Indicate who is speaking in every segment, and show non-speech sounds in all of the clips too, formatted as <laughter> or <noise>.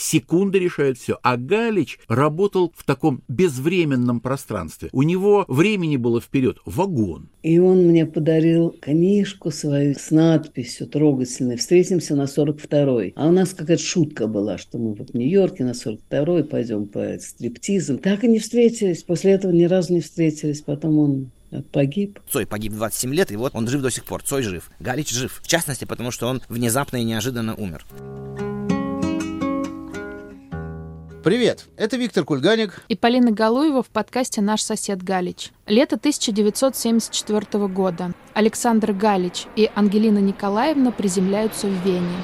Speaker 1: Секунда решает все. А Галич работал в таком безвременном пространстве. У него времени было вперед. Вагон.
Speaker 2: И он мне подарил книжку свою с надписью трогательной «Встретимся на 42-й». А у нас какая-то шутка была, что мы вот в Нью-Йорке на 42-й пойдем по стриптизам. Так и не встретились. После этого ни разу не встретились. Потом он погиб.
Speaker 3: Цой погиб 27 лет, и вот он жив до сих пор. Цой жив. Галич жив. В частности, потому что он внезапно и неожиданно умер.
Speaker 4: Привет, это Виктор Кульганик
Speaker 5: и Полина Галуева в подкасте «Наш сосед Галич». Лето 1974 года. Александр Галич и Ангелина Николаевна приземляются в Вене.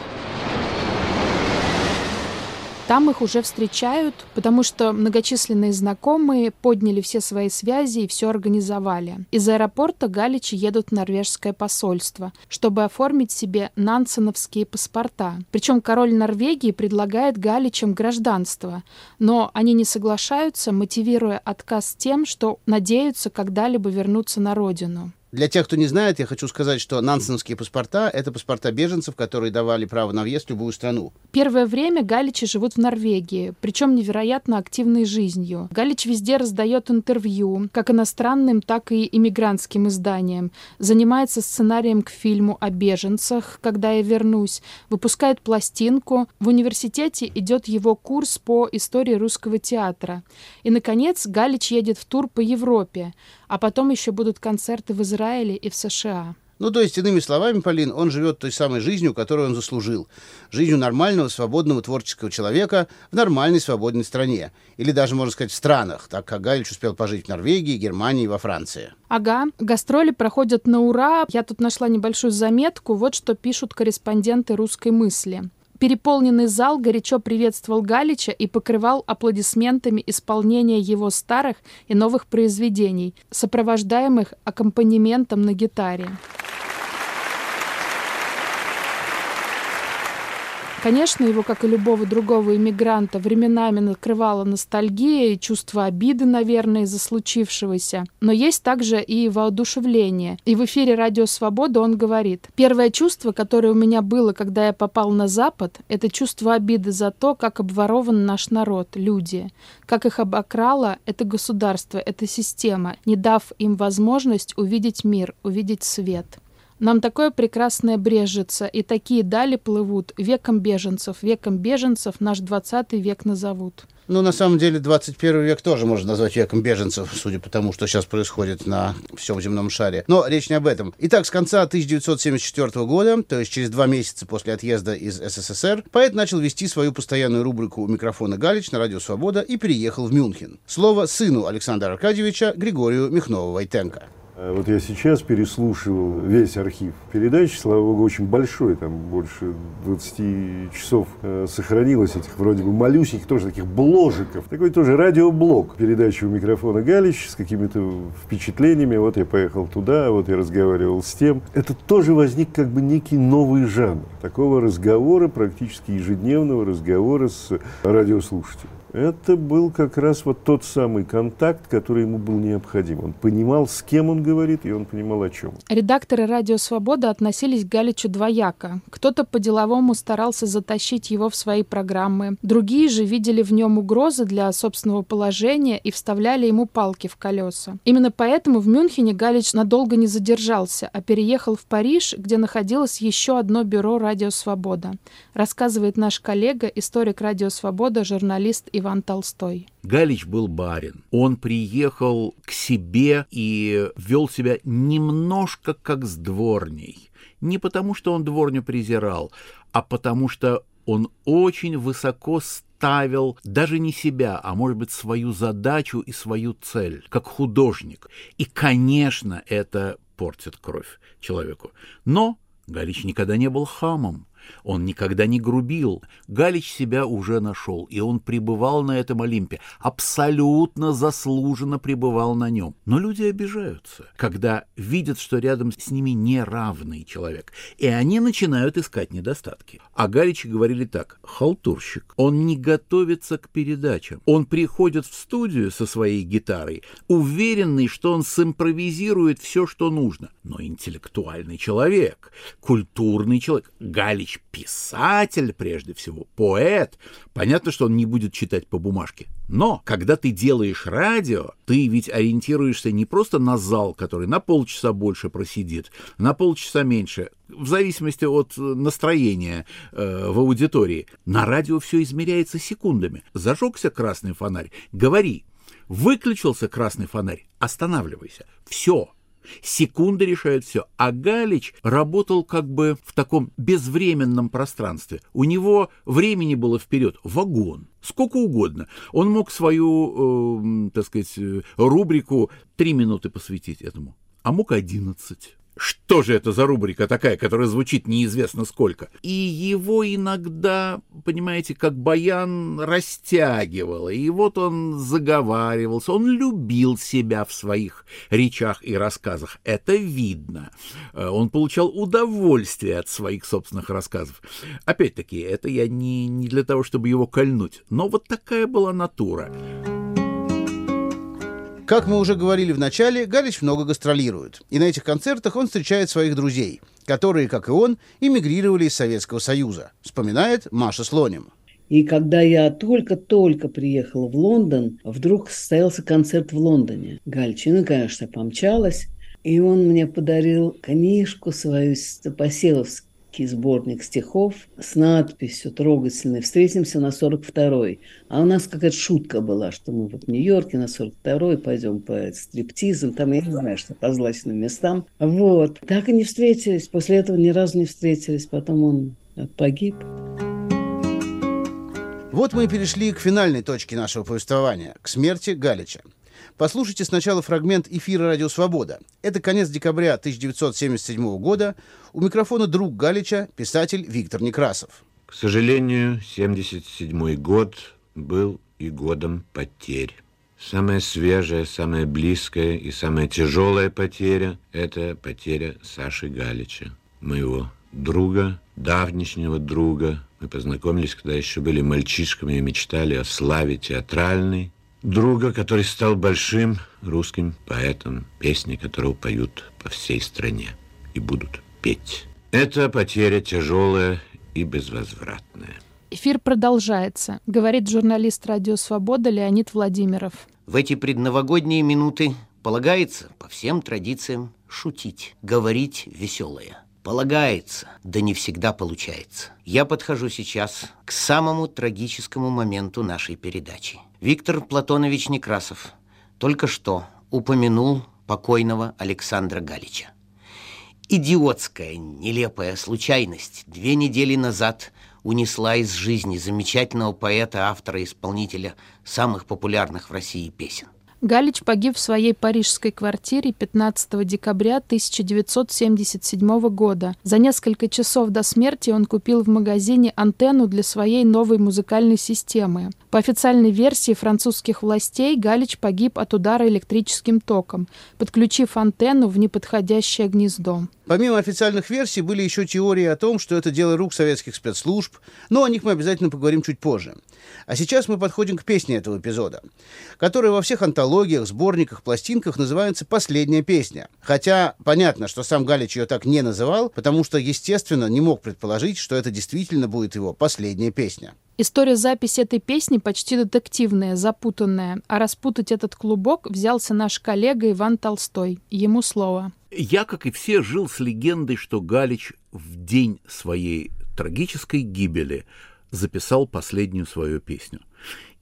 Speaker 5: Там их уже встречают, потому что многочисленные знакомые подняли все свои связи и все организовали. Из аэропорта Галичи едут в норвежское посольство, чтобы оформить себе нансеновские паспорта. Причем король Норвегии предлагает Галичам гражданство, но они не соглашаются, мотивируя отказ тем, что надеются когда-либо вернуться на родину.
Speaker 4: Для тех, кто не знает, я хочу сказать, что нансеновские паспорта — это паспорта беженцев, которые давали право на въезд в любую страну.
Speaker 5: Первое время галичи живут в Норвегии, причем невероятно активной жизнью. Галич везде раздает интервью, как иностранным, так и иммигрантским изданиям, занимается сценарием к фильму о беженцах «Когда я вернусь», выпускает пластинку, в университете идет его курс по истории русского театра. И, наконец, Галич едет в тур по Европе, а потом еще будут концерты в Израиле и в США.
Speaker 4: Ну, то есть, иными словами, Полин, он живет той самой жизнью, которую он заслужил. Жизнью нормального, свободного, творческого человека в нормальной, свободной стране. Или даже, можно сказать, в странах, так как Галич успел пожить в Норвегии, Германии и во Франции.
Speaker 5: Ага, гастроли проходят на ура. Я тут нашла небольшую заметку. Вот что пишут корреспонденты «Русской мысли». Переполненный зал горячо приветствовал Галича и покрывал аплодисментами исполнение его старых и новых произведений, сопровождаемых аккомпанементом на гитаре. Конечно, его, как и любого другого иммигранта, временами накрывала ностальгия и чувство обиды, наверное, из-за случившегося. Но есть также и воодушевление. И в эфире «Радио Свобода» он говорит, «Первое чувство, которое у меня было, когда я попал на Запад, это чувство обиды за то, как обворован наш народ, люди, как их обокрало это государство, эта система, не дав им возможность увидеть мир, увидеть свет». Нам такое прекрасное брежется, и такие дали плывут. Веком беженцев, веком беженцев наш двадцатый век назовут.
Speaker 4: Ну, на самом деле, 21 век тоже можно назвать веком беженцев, судя по тому, что сейчас происходит на всем земном шаре. Но речь не об этом. Итак, с конца 1974 года, то есть через два месяца после отъезда из СССР, поэт начал вести свою постоянную рубрику у микрофона Галич на радио «Свобода» и переехал в Мюнхен. Слово сыну Александра Аркадьевича Григорию Михнову-Войтенко.
Speaker 6: А вот я сейчас переслушивал весь архив передач, слава богу, очень большой, там больше 20 часов э, сохранилось этих вроде бы малюсеньких, тоже таких бложиков. Такой тоже радиоблог передачи у микрофона Галич с какими-то впечатлениями. Вот я поехал туда, вот я разговаривал с тем. Это тоже возник как бы некий новый жанр такого разговора, практически ежедневного разговора с радиослушателем это был как раз вот тот самый контакт, который ему был необходим. Он понимал, с кем он говорит, и он понимал, о чем.
Speaker 5: Редакторы «Радио Свобода» относились к Галичу двояко. Кто-то по-деловому старался затащить его в свои программы. Другие же видели в нем угрозы для собственного положения и вставляли ему палки в колеса. Именно поэтому в Мюнхене Галич надолго не задержался, а переехал в Париж, где находилось еще одно бюро «Радио Свобода». Рассказывает наш коллега, историк «Радио Свобода», журналист Иван Иван Толстой.
Speaker 1: Галич был барин. Он приехал к себе и вел себя немножко как с дворней. Не потому, что он дворню презирал, а потому что он очень высоко ставил даже не себя, а может быть свою задачу и свою цель, как художник. И, конечно, это портит кровь человеку. Но Галич никогда не был хамом. Он никогда не грубил. Галич себя уже нашел, и он пребывал на этом Олимпе, абсолютно заслуженно пребывал на нем. Но люди обижаются, когда видят, что рядом с ними неравный человек, и они начинают искать недостатки. А Галичи говорили так, халтурщик, он не готовится к передачам, он приходит в студию со своей гитарой, уверенный, что он симпровизирует все, что нужно, но интеллектуальный человек, культурный человек. Галич Галич писатель прежде всего, поэт. Понятно, что он не будет читать по бумажке. Но когда ты делаешь радио, ты ведь ориентируешься не просто на зал, который на полчаса больше просидит, на полчаса меньше, в зависимости от настроения э, в аудитории. На радио все измеряется секундами. Зажегся красный фонарь, говори. Выключился красный фонарь, останавливайся. Все. Секунды решают все. А Галич работал как бы в таком безвременном пространстве. У него времени было вперед вагон, сколько угодно. Он мог свою, э, так сказать, э, рубрику три минуты посвятить этому, а мог одиннадцать. Что же это за рубрика такая, которая звучит неизвестно сколько? И его иногда, понимаете, как баян растягивало. И вот он заговаривался, он любил себя в своих речах и рассказах. Это видно. Э, он получал удовольствие от своих собственных рассказов. Опять-таки, это я не, не для того, чтобы его кольнуть. Но вот такая была натура.
Speaker 4: Как мы уже говорили в начале, Галич много гастролирует. И на этих концертах он встречает своих друзей, которые, как и он, эмигрировали из Советского Союза. Вспоминает Маша Слоним.
Speaker 2: И когда я только-только приехала в Лондон, вдруг состоялся концерт в Лондоне. Гальчина, конечно, помчалась. И он мне подарил книжку свою Поселовский короткий сборник стихов с надписью трогательной «Встретимся на 42-й». А у нас какая-то шутка была, что мы вот в Нью-Йорке на 42-й пойдем по стриптизам, там, я не знаю, что по злачным местам. Вот. Так и не встретились. После этого ни разу не встретились. Потом он погиб.
Speaker 4: Вот мы и перешли к финальной точке нашего повествования, к смерти Галича. Послушайте сначала фрагмент эфира «Радио Свобода». Это конец декабря 1977 года. У микрофона друг Галича, писатель Виктор Некрасов.
Speaker 7: К сожалению, 77 год был и годом потерь. Самая свежая, самая близкая и самая тяжелая потеря – это потеря Саши Галича, моего друга, давнишнего друга. Мы познакомились, когда еще были мальчишками и мечтали о славе театральной друга, который стал большим русским поэтом, песни которого поют по всей стране и будут петь. Это потеря тяжелая и безвозвратная.
Speaker 5: Эфир продолжается, говорит журналист «Радио Свобода» Леонид Владимиров.
Speaker 3: В эти предновогодние минуты полагается, по всем традициям, шутить, говорить веселое. Полагается, да не всегда получается. Я подхожу сейчас к самому трагическому моменту нашей передачи. Виктор Платонович Некрасов только что упомянул покойного Александра Галича. Идиотская, нелепая случайность две недели назад унесла из жизни замечательного поэта, автора, исполнителя самых популярных в России песен.
Speaker 5: Галич погиб в своей парижской квартире 15 декабря 1977 года. За несколько часов до смерти он купил в магазине антенну для своей новой музыкальной системы. По официальной версии французских властей Галич погиб от удара электрическим током, подключив антенну в неподходящее гнездо.
Speaker 4: Помимо официальных версий были еще теории о том, что это дело рук советских спецслужб, но о них мы обязательно поговорим чуть позже. А сейчас мы подходим к песне этого эпизода, которая во всех антологиях, сборниках, пластинках называется «Последняя песня». Хотя понятно, что сам Галич ее так не называл, потому что, естественно, не мог предположить, что это действительно будет его последняя песня.
Speaker 5: История записи этой песни почти детективная, запутанная, а распутать этот клубок взялся наш коллега Иван Толстой. Ему слово.
Speaker 1: Я, как и все, жил с легендой, что Галич в день своей трагической гибели записал последнюю свою песню.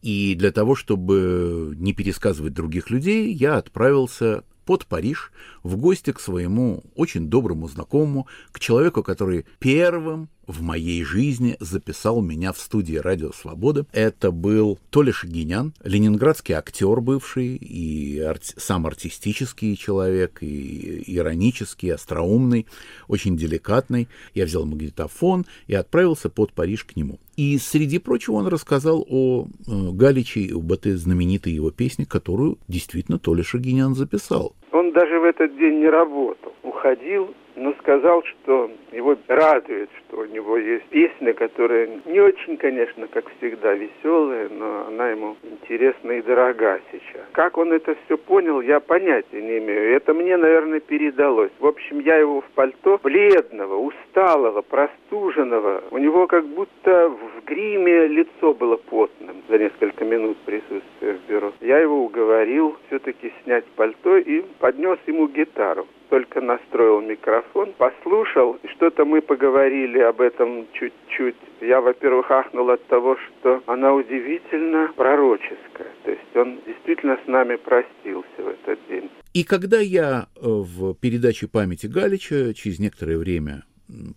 Speaker 1: И для того, чтобы не пересказывать других людей, я отправился под Париж в гости к своему очень доброму знакомому, к человеку, который первым в моей жизни записал меня в студии «Радио Свобода». Это был Толя Шагинян, ленинградский актер бывший, и арти- сам артистический человек, и иронический, остроумный, очень деликатный. Я взял магнитофон и отправился под Париж к нему. И, среди прочего, он рассказал о э, Галиче, об этой знаменитой его песне, которую действительно Толя Шагинян записал.
Speaker 8: Он даже в этот день не работал. Уходил но сказал, что его радует, что у него есть песня, которая не очень, конечно, как всегда, веселая, но она ему интересна и дорога сейчас. Как он это все понял, я понятия не имею. Это мне, наверное, передалось. В общем, я его в пальто бледного, усталого, простуженного. У него как будто в гриме лицо было потным за несколько минут присутствия в бюро. Я его уговорил все-таки снять пальто и поднес ему гитару только настроил микрофон, послушал, и что-то мы поговорили об этом чуть-чуть. Я, во-первых, ахнул от того, что она удивительно пророческая. То есть он действительно с нами простился в этот день.
Speaker 1: И когда я э, в передаче памяти Галича через некоторое время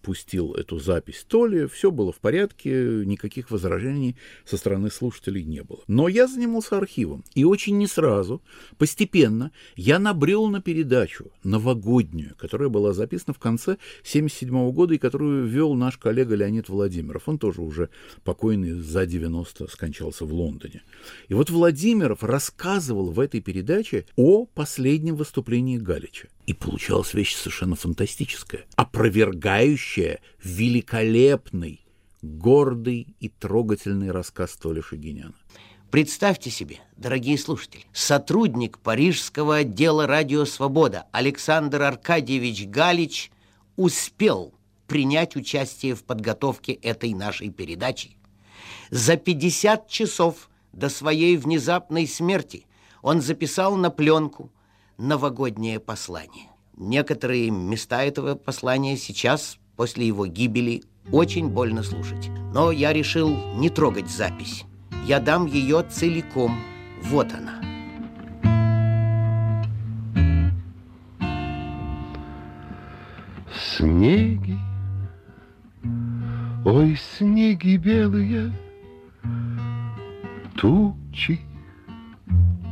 Speaker 1: пустил эту запись Толи, все было в порядке, никаких возражений со стороны слушателей не было. Но я занимался архивом, и очень не сразу, постепенно, я набрел на передачу новогоднюю, которая была записана в конце 1977 года и которую вел наш коллега Леонид Владимиров. Он тоже уже покойный за 90 скончался в Лондоне. И вот Владимиров рассказывал в этой передаче о последнем выступлении Галича. И получалась вещь совершенно фантастическая, опровергающая великолепный, гордый и трогательный рассказ Толи Шагиняна.
Speaker 3: Представьте себе, дорогие слушатели, сотрудник парижского отдела «Радио Свобода» Александр Аркадьевич Галич успел принять участие в подготовке этой нашей передачи. За 50 часов до своей внезапной смерти он записал на пленку новогоднее послание. Некоторые места этого послания сейчас, после его гибели, очень больно слушать. Но я решил не трогать запись. Я дам ее целиком. Вот она.
Speaker 9: Снеги, ой, снеги белые, тучи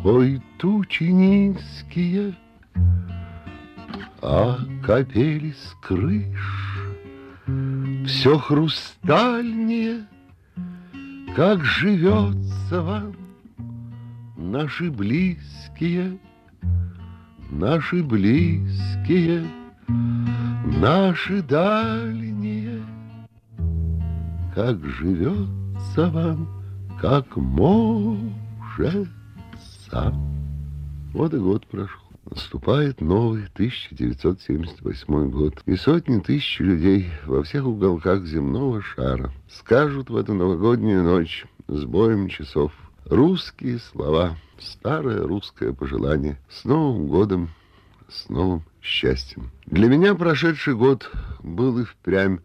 Speaker 9: Ой, тучи низкие, а капели с крыш. Все хрустальнее, как живется вам Наши близкие, наши близкие, Наши дальние, как живется вам, как может отца. Вот и год прошел. Наступает новый 1978 год, и сотни тысяч людей во всех уголках земного шара скажут в эту новогоднюю ночь с боем часов русские слова, старое русское пожелание с Новым годом, с новым счастьем. Для меня прошедший год был и впрямь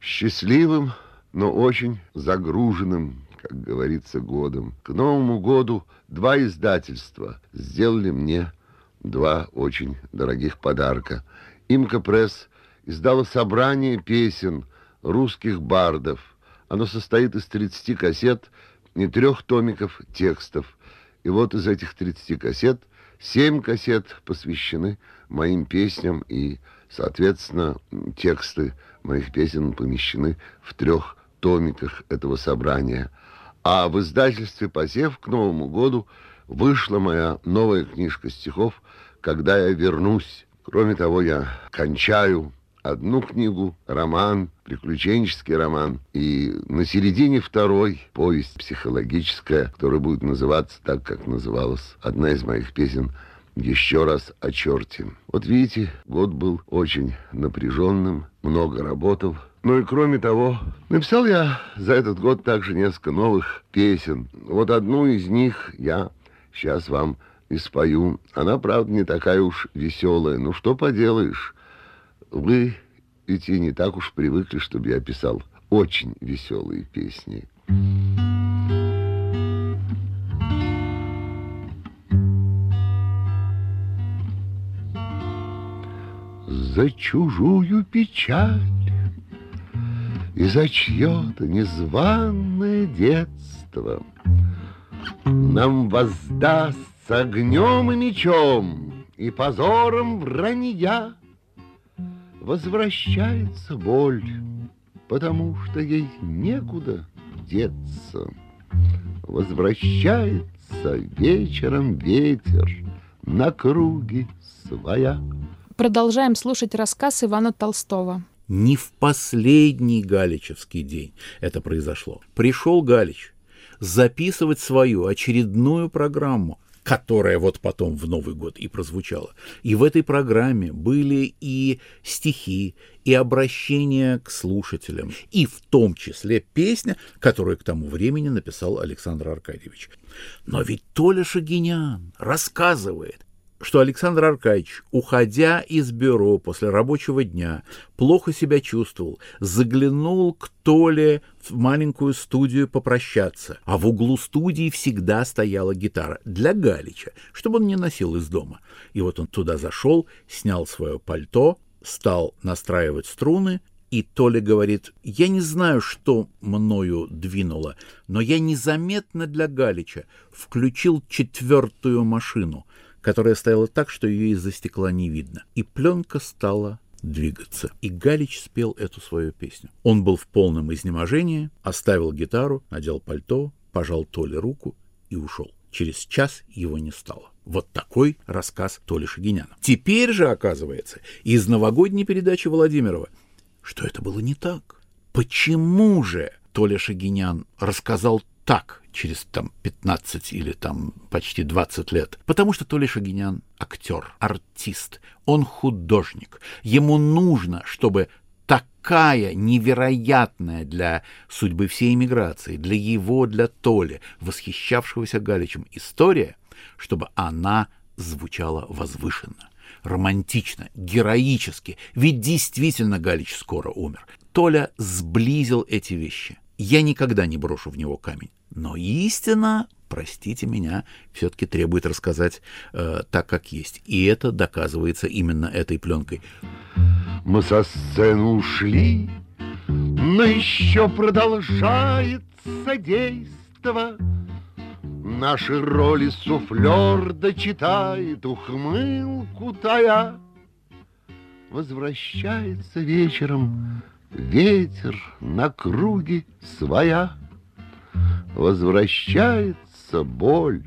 Speaker 9: счастливым, но очень загруженным как говорится, годом. К Новому году два издательства сделали мне два очень дорогих подарка. Имка Пресс издала собрание песен русских бардов. Оно состоит из 30 кассет и трех томиков текстов. И вот из этих 30 кассет семь кассет посвящены моим песням, и, соответственно, тексты моих песен помещены в трех томиках этого собрания – а в издательстве «Посев» к Новому году вышла моя новая книжка стихов «Когда я вернусь». Кроме того, я кончаю одну книгу, роман, приключенческий роман, и на середине второй повесть психологическая, которая будет называться так, как называлась одна из моих песен еще раз о черте. Вот видите, год был очень напряженным, много работал, ну и кроме того, написал я за этот год также несколько новых песен. Вот одну из них я сейчас вам и спою. Она, правда, не такая уж веселая. Ну что поделаешь, вы ведь и не так уж привыкли, чтобы я писал очень веселые песни. За чужую печаль и за чье-то незваное детство Нам воздастся огнем и мечом и позором вранья. Возвращается боль, потому что ей некуда деться. Возвращается вечером ветер на круги своя.
Speaker 5: Продолжаем слушать рассказ Ивана Толстого.
Speaker 1: Не в последний Галичевский день это произошло. Пришел Галич записывать свою очередную программу, которая вот потом в Новый год и прозвучала. И в этой программе были и стихи, и обращения к слушателям, и в том числе песня, которую к тому времени написал Александр Аркадьевич. Но ведь Толя Шагинян рассказывает, что Александр Аркадьевич, уходя из бюро после рабочего дня, плохо себя чувствовал, заглянул к Толе в маленькую студию попрощаться, а в углу студии всегда стояла гитара для Галича, чтобы он не носил из дома. И вот он туда зашел, снял свое пальто, стал настраивать струны, и Толя говорит, я не знаю, что мною двинуло, но я незаметно для Галича включил четвертую машину — которая стояла так, что ее из-за стекла не видно. И пленка стала двигаться. И Галич спел эту свою песню. Он был в полном изнеможении, оставил гитару, надел пальто, пожал Толе руку и ушел. Через час его не стало. Вот такой рассказ Толи Шагиняна. Теперь же оказывается из новогодней передачи Владимирова, что это было не так. Почему же Толя Шагинян рассказал так, через там 15 или там почти 20 лет. Потому что Толя Шагинян актер, артист, он художник. Ему нужно, чтобы такая невероятная для судьбы всей эмиграции, для его, для Толи, восхищавшегося Галичем история, чтобы она звучала возвышенно, романтично, героически. Ведь действительно Галич скоро умер. Толя сблизил эти вещи. Я никогда не брошу в него камень. Но истина, простите меня, все-таки требует рассказать э, так, как есть. И это доказывается именно этой пленкой.
Speaker 9: Мы со сцены ушли, но еще продолжается действо. Наши роли суфлер дочитает ухмылку тая. Возвращается вечером ветер на круге своя возвращается боль,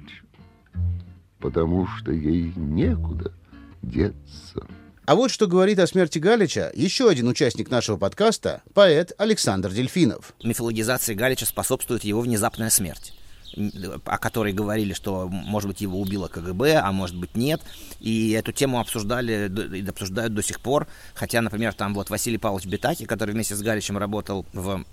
Speaker 9: потому что ей некуда деться.
Speaker 4: А вот что говорит о смерти Галича еще один участник нашего подкаста, поэт Александр Дельфинов.
Speaker 10: Мифологизации Галича способствует его внезапная смерть о которой говорили, что, может быть, его убило КГБ, а может быть, нет. И эту тему обсуждали и обсуждают до сих пор. Хотя, например, там вот Василий Павлович Бетаки, который вместе с Галичем работал в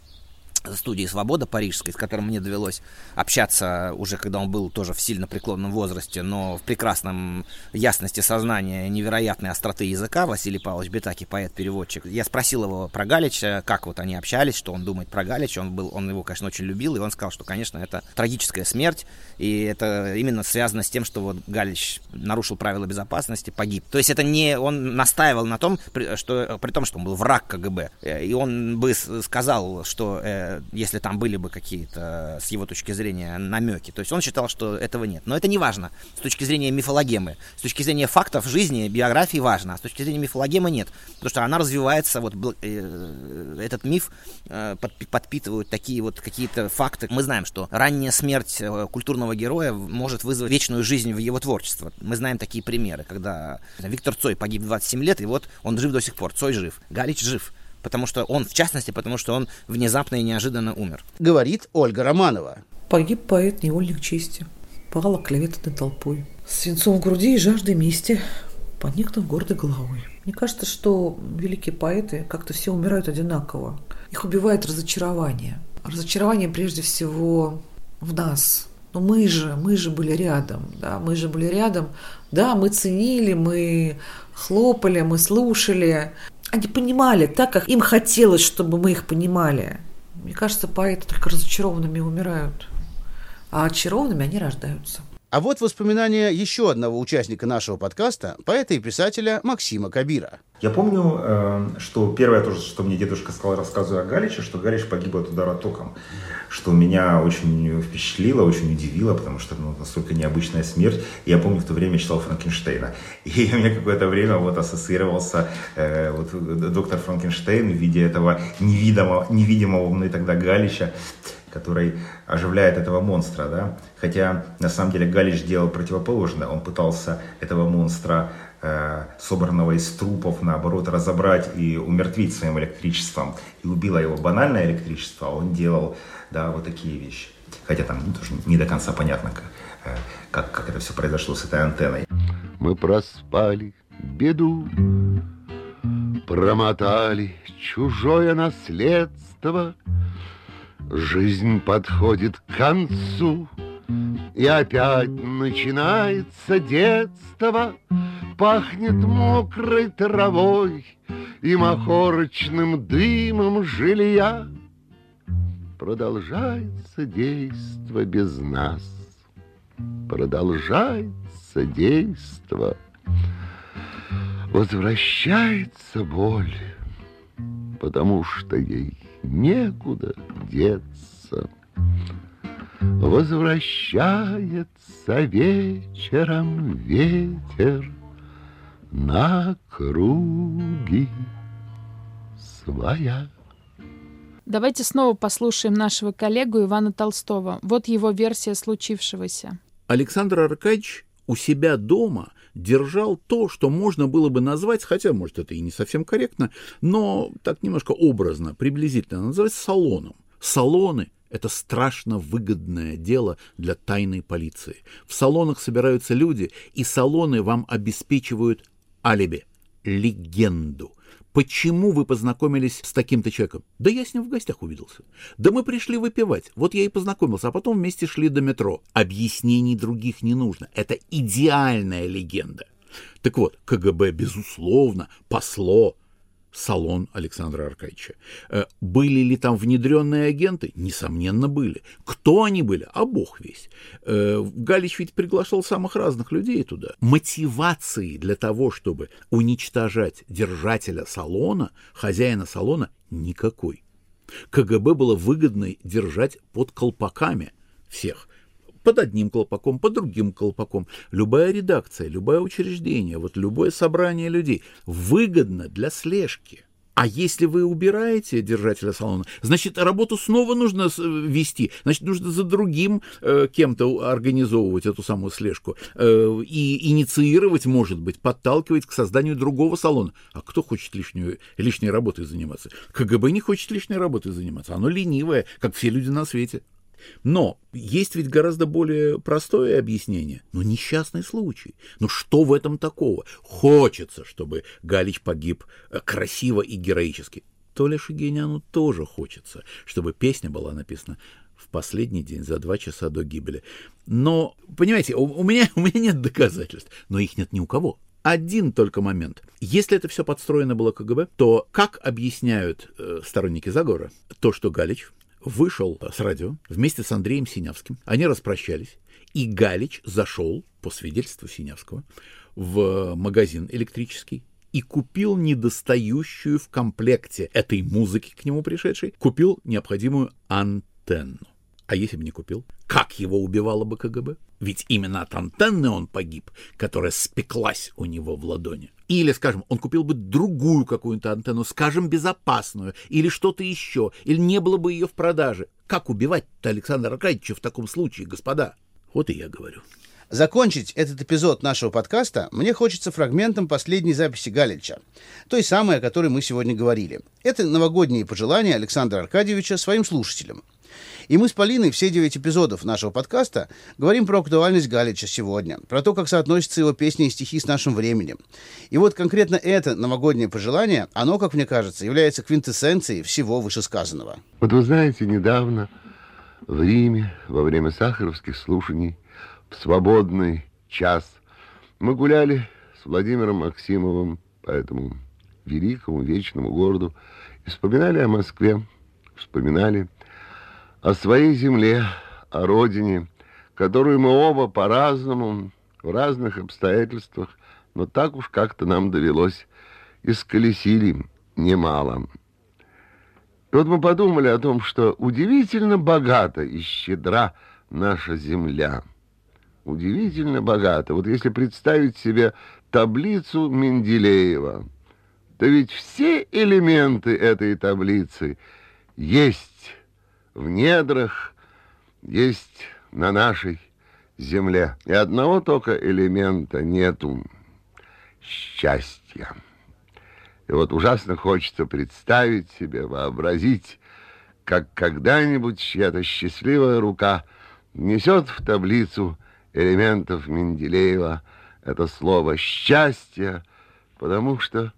Speaker 10: студии «Свобода» парижской, с которым мне довелось общаться уже, когда он был тоже в сильно преклонном возрасте, но в прекрасном ясности сознания, невероятной остроты языка, Василий Павлович Бетаки, поэт-переводчик. Я спросил его про Галича, как вот они общались, что он думает про Галича. Он, был, он его, конечно, очень любил, и он сказал, что, конечно, это трагическая смерть, и это именно связано с тем, что вот Галич нарушил правила безопасности, погиб. То есть это не... Он настаивал на том, что при том, что он был враг КГБ, и он бы сказал, что э, если там были бы какие-то, с его точки зрения, намеки. То есть он считал, что этого нет. Но это не важно с точки зрения мифологемы. С точки зрения фактов жизни, биографии важно, а с точки зрения мифологемы нет. Потому что она развивается, вот э, этот миф э, подпитывают такие вот какие-то факты. Мы знаем, что ранняя смерть э, культурного героя может вызвать вечную жизнь в его творчество. Мы знаем такие примеры, когда Виктор Цой погиб в 27 лет, и вот он жив до сих пор. Цой жив, Галич жив потому что он, в частности, потому что он внезапно и неожиданно умер.
Speaker 4: Говорит Ольга Романова.
Speaker 11: Погиб поэт, невольник чести. Пал оклеветанной толпой. С свинцом в груди и жаждой мести, поникнув гордой головой. Мне кажется, что великие поэты как-то все умирают одинаково. Их убивает разочарование. Разочарование прежде всего в нас. Но мы же, мы же были рядом, да, мы же были рядом. Да, мы ценили, мы хлопали, мы слушали, они понимали так, как им хотелось, чтобы мы их понимали. Мне кажется, поэты только разочарованными умирают, а очарованными они рождаются.
Speaker 4: А вот воспоминания еще одного участника нашего подкаста, поэта и писателя Максима Кабира.
Speaker 12: Я помню, э, что первое, тоже, что мне дедушка сказал, рассказывая о Галиче, что Галич погиб от удара током что меня очень впечатлило, очень удивило, потому что ну, настолько необычная смерть. Я помню, в то время читал Франкенштейна. <laughs> И у меня какое-то время вот ассоциировался э, вот, доктор Франкенштейн в виде этого невидимого, невидимого мной тогда Галича, который оживляет этого монстра, да. Хотя на самом деле Галич делал противоположное. Он пытался этого монстра э, собранного из трупов, наоборот, разобрать и умертвить своим электричеством. И убило его банальное электричество, а он делал, да, вот такие вещи. Хотя там ну, тоже не до конца понятно, как, э, как, как это все произошло с этой антенной.
Speaker 9: Мы проспали беду, промотали чужое наследство. Жизнь подходит к концу, и опять начинается детство. Пахнет мокрой травой и махорочным дымом жилья. Продолжается действо без нас, продолжается действо. Возвращается боль, потому что ей некуда деться. Возвращается вечером ветер на круги своя.
Speaker 5: Давайте снова послушаем нашего коллегу Ивана Толстого. Вот его версия случившегося.
Speaker 1: Александр Аркадьевич у себя дома держал то, что можно было бы назвать, хотя, может, это и не совсем корректно, но так немножко образно, приблизительно, называть салоном. Салоны – это страшно выгодное дело для тайной полиции. В салонах собираются люди, и салоны вам обеспечивают алиби, легенду. Почему вы познакомились с таким-то человеком? Да я с ним в гостях увиделся. Да мы пришли выпивать. Вот я и познакомился, а потом вместе шли до метро. Объяснений других не нужно. Это идеальная легенда. Так вот, КГБ, безусловно, посло салон Александра Аркадьевича. Э, были ли там внедренные агенты? Несомненно, были. Кто они были? А бог весь. Э, Галич ведь приглашал самых разных людей туда. Мотивации для того, чтобы уничтожать держателя салона, хозяина салона, никакой. КГБ было выгодно держать под колпаками всех – под одним колпаком, под другим колпаком. Любая редакция, любое учреждение, вот любое собрание людей выгодно для слежки. А если вы убираете держателя салона, значит, работу снова нужно вести, значит, нужно за другим э, кем-то организовывать эту самую слежку э, и инициировать, может быть, подталкивать к созданию другого салона. А кто хочет лишнюю, лишней работой заниматься? КГБ не хочет лишней работой заниматься, оно ленивое, как все люди на свете. Но есть ведь гораздо более простое объяснение. Ну, несчастный случай. Ну, что в этом такого? Хочется, чтобы Галич погиб э, красиво и героически. То ли Шагиняну тоже хочется, чтобы песня была написана в последний день, за два часа до гибели. Но, понимаете, у, у, меня, у меня нет доказательств, но их нет ни у кого. Один только момент. Если это все подстроено было КГБ, то как объясняют э, сторонники заговора то, что Галич вышел с радио вместе с Андреем Синявским. Они распрощались, и Галич зашел, по свидетельству Синявского, в магазин электрический и купил недостающую в комплекте этой музыки к нему пришедшей, купил необходимую антенну. А если бы не купил? Как его убивало бы КГБ? Ведь именно от антенны он погиб, которая спеклась у него в ладони. Или, скажем, он купил бы другую какую-то антенну, скажем, безопасную, или что-то еще, или не было бы ее в продаже. Как убивать-то Александра Аркадьевича в таком случае, господа? Вот и я говорю.
Speaker 4: Закончить этот эпизод нашего подкаста мне хочется фрагментом последней записи Галича, той самой, о которой мы сегодня говорили. Это новогодние пожелания Александра Аркадьевича своим слушателям – и мы с Полиной все девять эпизодов нашего подкаста говорим про актуальность Галича сегодня, про то, как соотносятся его песни и стихи с нашим временем. И вот конкретно это новогоднее пожелание, оно, как мне кажется, является квинтэссенцией всего вышесказанного.
Speaker 9: Вот вы знаете, недавно в Риме во время сахаровских слушаний в свободный час мы гуляли с Владимиром Максимовым по этому великому вечному городу и вспоминали о Москве, вспоминали о своей земле, о родине, которую мы оба по-разному, в разных обстоятельствах, но так уж как-то нам довелось, исколесили немало. И вот мы подумали о том, что удивительно богата и щедра наша земля. Удивительно богата. Вот если представить себе таблицу Менделеева, то ведь все элементы этой таблицы есть в недрах, есть на нашей земле. И одного только элемента нету. счастья. И вот ужасно хочется представить себе, вообразить, как когда-нибудь чья-то счастливая рука несет в таблицу элементов Менделеева это слово «счастье», потому что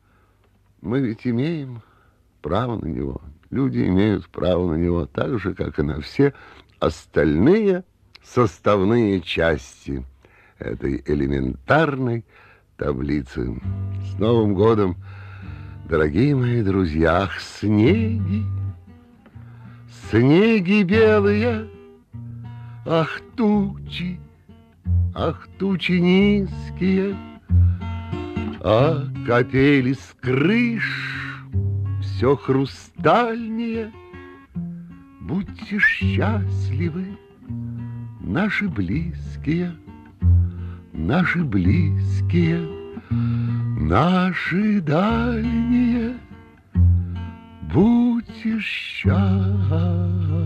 Speaker 9: мы ведь имеем право на него. Люди имеют право на него так же, как и на все остальные составные части этой элементарной таблицы. С Новым годом, дорогие мои друзья, снеги, снеги белые, ах, тучи, ах, тучи низкие, а капели с крыш все хрустальнее. Будьте счастливы, наши близкие, наши близкие, наши дальние. Будьте счастливы.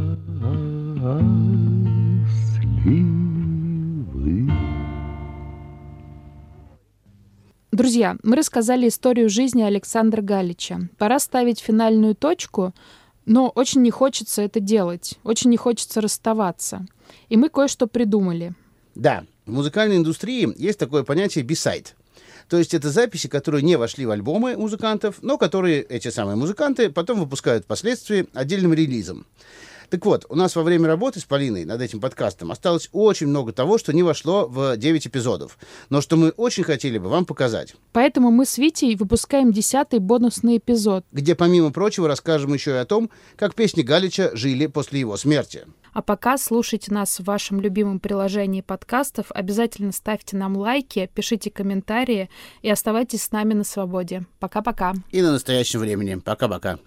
Speaker 5: Друзья, мы рассказали историю жизни Александра Галича. Пора ставить финальную точку, но очень не хочется это делать, очень не хочется расставаться. И мы кое-что придумали.
Speaker 4: Да, в музыкальной индустрии есть такое понятие бисайд. То есть это записи, которые не вошли в альбомы музыкантов, но которые эти самые музыканты потом выпускают впоследствии отдельным релизом. Так вот, у нас во время работы с Полиной над этим подкастом осталось очень много того, что не вошло в 9 эпизодов, но что мы очень хотели бы вам показать.
Speaker 5: Поэтому мы с Витей выпускаем десятый бонусный эпизод,
Speaker 4: где, помимо прочего, расскажем еще и о том, как песни Галича жили после его смерти.
Speaker 5: А пока слушайте нас в вашем любимом приложении подкастов. Обязательно ставьте нам лайки, пишите комментарии и оставайтесь с нами на свободе. Пока-пока.
Speaker 4: И на настоящем времени. Пока-пока.